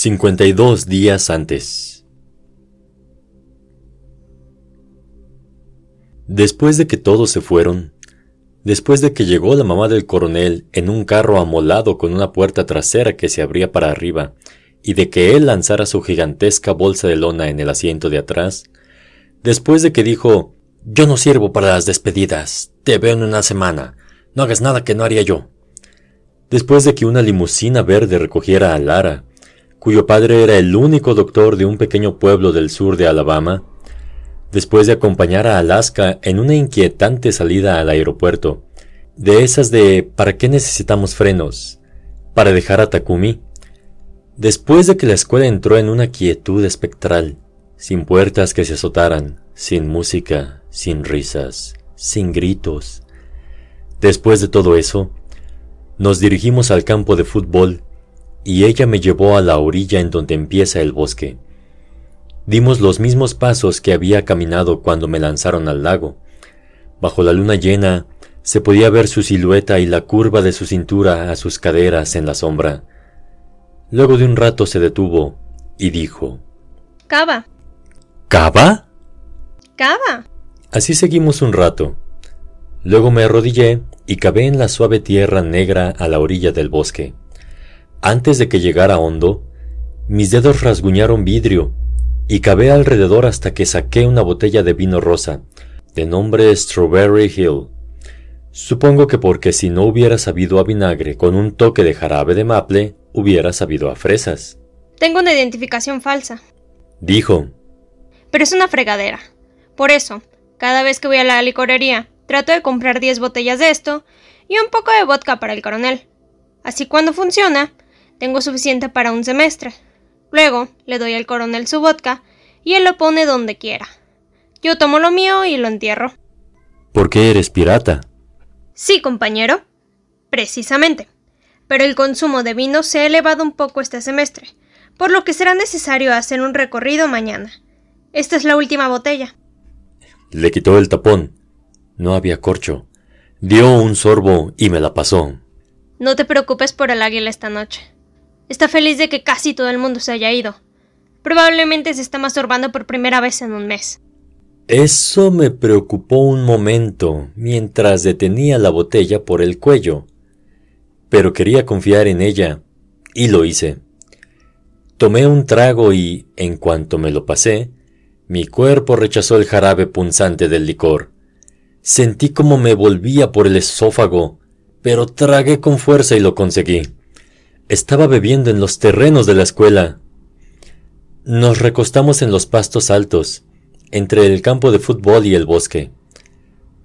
52 días antes. Después de que todos se fueron, después de que llegó la mamá del coronel en un carro amolado con una puerta trasera que se abría para arriba, y de que él lanzara su gigantesca bolsa de lona en el asiento de atrás, después de que dijo Yo no sirvo para las despedidas, te veo en una semana, no hagas nada que no haría yo. Después de que una limusina verde recogiera a Lara, cuyo padre era el único doctor de un pequeño pueblo del sur de Alabama, después de acompañar a Alaska en una inquietante salida al aeropuerto, de esas de ¿para qué necesitamos frenos? Para dejar a Takumi. Después de que la escuela entró en una quietud espectral, sin puertas que se azotaran, sin música, sin risas, sin gritos. Después de todo eso, nos dirigimos al campo de fútbol y ella me llevó a la orilla en donde empieza el bosque. Dimos los mismos pasos que había caminado cuando me lanzaron al lago. Bajo la luna llena se podía ver su silueta y la curva de su cintura a sus caderas en la sombra. Luego de un rato se detuvo y dijo Cava. ¿Cava? Cava. Así seguimos un rato. Luego me arrodillé y cavé en la suave tierra negra a la orilla del bosque. Antes de que llegara hondo, mis dedos rasguñaron vidrio y cavé alrededor hasta que saqué una botella de vino rosa, de nombre Strawberry Hill. Supongo que porque si no hubiera sabido a vinagre con un toque de jarabe de maple, hubiera sabido a fresas. Tengo una identificación falsa. Dijo. Pero es una fregadera. Por eso, cada vez que voy a la licorería, trato de comprar 10 botellas de esto y un poco de vodka para el coronel. Así cuando funciona, tengo suficiente para un semestre. Luego le doy al coronel su vodka y él lo pone donde quiera. Yo tomo lo mío y lo entierro. ¿Por qué eres pirata? Sí, compañero. Precisamente. Pero el consumo de vino se ha elevado un poco este semestre, por lo que será necesario hacer un recorrido mañana. Esta es la última botella. Le quitó el tapón. No había corcho. Dio un sorbo y me la pasó. No te preocupes por el águila esta noche. Está feliz de que casi todo el mundo se haya ido. Probablemente se está masturbando por primera vez en un mes. Eso me preocupó un momento mientras detenía la botella por el cuello. Pero quería confiar en ella, y lo hice. Tomé un trago y, en cuanto me lo pasé, mi cuerpo rechazó el jarabe punzante del licor. Sentí como me volvía por el esófago, pero tragué con fuerza y lo conseguí. Estaba bebiendo en los terrenos de la escuela. Nos recostamos en los pastos altos, entre el campo de fútbol y el bosque.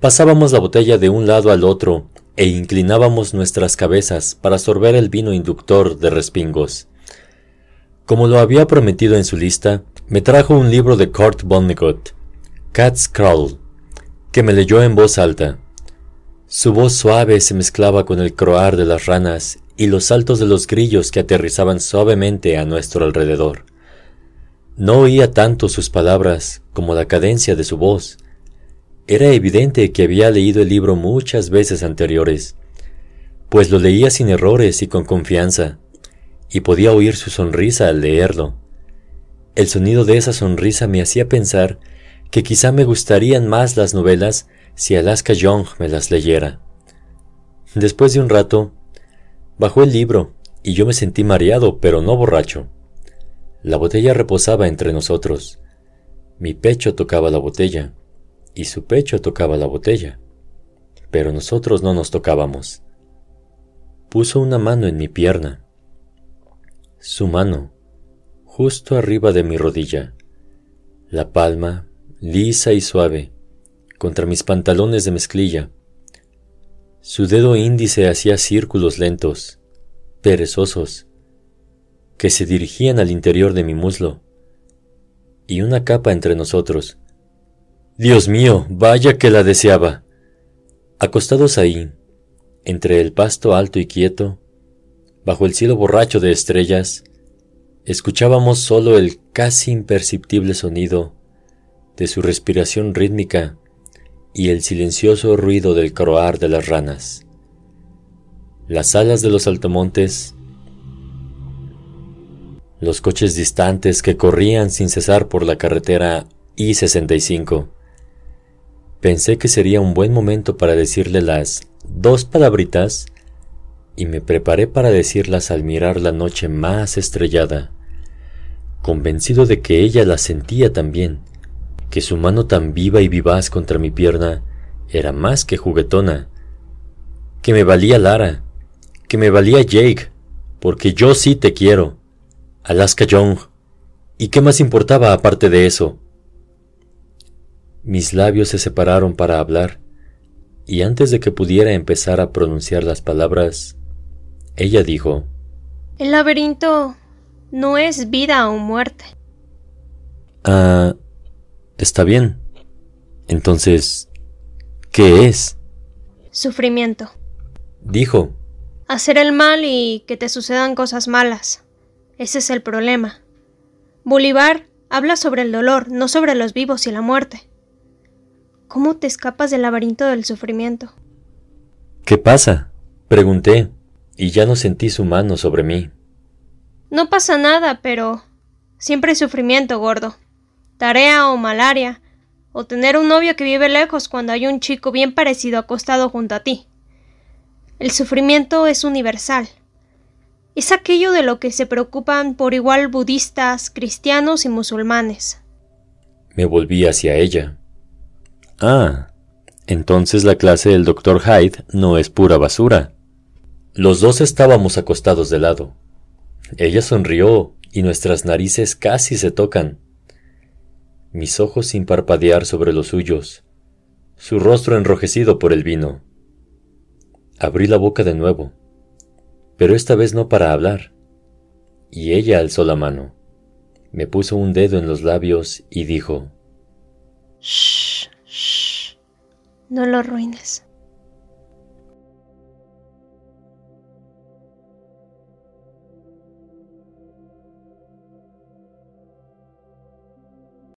Pasábamos la botella de un lado al otro e inclinábamos nuestras cabezas para sorber el vino inductor de respingos. Como lo había prometido en su lista, me trajo un libro de Kurt Vonnegut, Cat's Crawl, que me leyó en voz alta. Su voz suave se mezclaba con el croar de las ranas y los saltos de los grillos que aterrizaban suavemente a nuestro alrededor. No oía tanto sus palabras como la cadencia de su voz. Era evidente que había leído el libro muchas veces anteriores, pues lo leía sin errores y con confianza, y podía oír su sonrisa al leerlo. El sonido de esa sonrisa me hacía pensar que quizá me gustarían más las novelas si Alaska Young me las leyera. Después de un rato, Bajó el libro, y yo me sentí mareado, pero no borracho. La botella reposaba entre nosotros. Mi pecho tocaba la botella, y su pecho tocaba la botella. Pero nosotros no nos tocábamos. Puso una mano en mi pierna. Su mano, justo arriba de mi rodilla. La palma, lisa y suave, contra mis pantalones de mezclilla. Su dedo índice hacía círculos lentos, perezosos, que se dirigían al interior de mi muslo, y una capa entre nosotros. Dios mío, vaya que la deseaba. Acostados ahí, entre el pasto alto y quieto, bajo el cielo borracho de estrellas, escuchábamos solo el casi imperceptible sonido de su respiración rítmica y el silencioso ruido del croar de las ranas. Las alas de los altomontes, los coches distantes que corrían sin cesar por la carretera I-65. Pensé que sería un buen momento para decirle las dos palabritas y me preparé para decirlas al mirar la noche más estrellada, convencido de que ella las sentía también, que su mano tan viva y vivaz contra mi pierna era más que juguetona, que me valía Lara, que me valía Jake, porque yo sí te quiero. Alaska Young. ¿Y qué más importaba aparte de eso? Mis labios se separaron para hablar, y antes de que pudiera empezar a pronunciar las palabras, ella dijo, El laberinto no es vida o muerte. Ah, está bien. Entonces, ¿qué es? Sufrimiento. Dijo. Hacer el mal y que te sucedan cosas malas. Ese es el problema. Bolívar habla sobre el dolor, no sobre los vivos y la muerte. ¿Cómo te escapas del laberinto del sufrimiento? ¿Qué pasa? Pregunté, y ya no sentí su mano sobre mí. No pasa nada, pero siempre hay sufrimiento, gordo. Tarea o malaria, o tener un novio que vive lejos cuando hay un chico bien parecido acostado junto a ti. El sufrimiento es universal es aquello de lo que se preocupan por igual budistas, cristianos y musulmanes. Me volví hacia ella. Ah, entonces la clase del doctor Hyde no es pura basura. Los dos estábamos acostados de lado. Ella sonrió y nuestras narices casi se tocan. Mis ojos sin parpadear sobre los suyos, su rostro enrojecido por el vino. Abrí la boca de nuevo pero esta vez no para hablar. Y ella alzó la mano, me puso un dedo en los labios y dijo, Shh, shh, no lo arruines.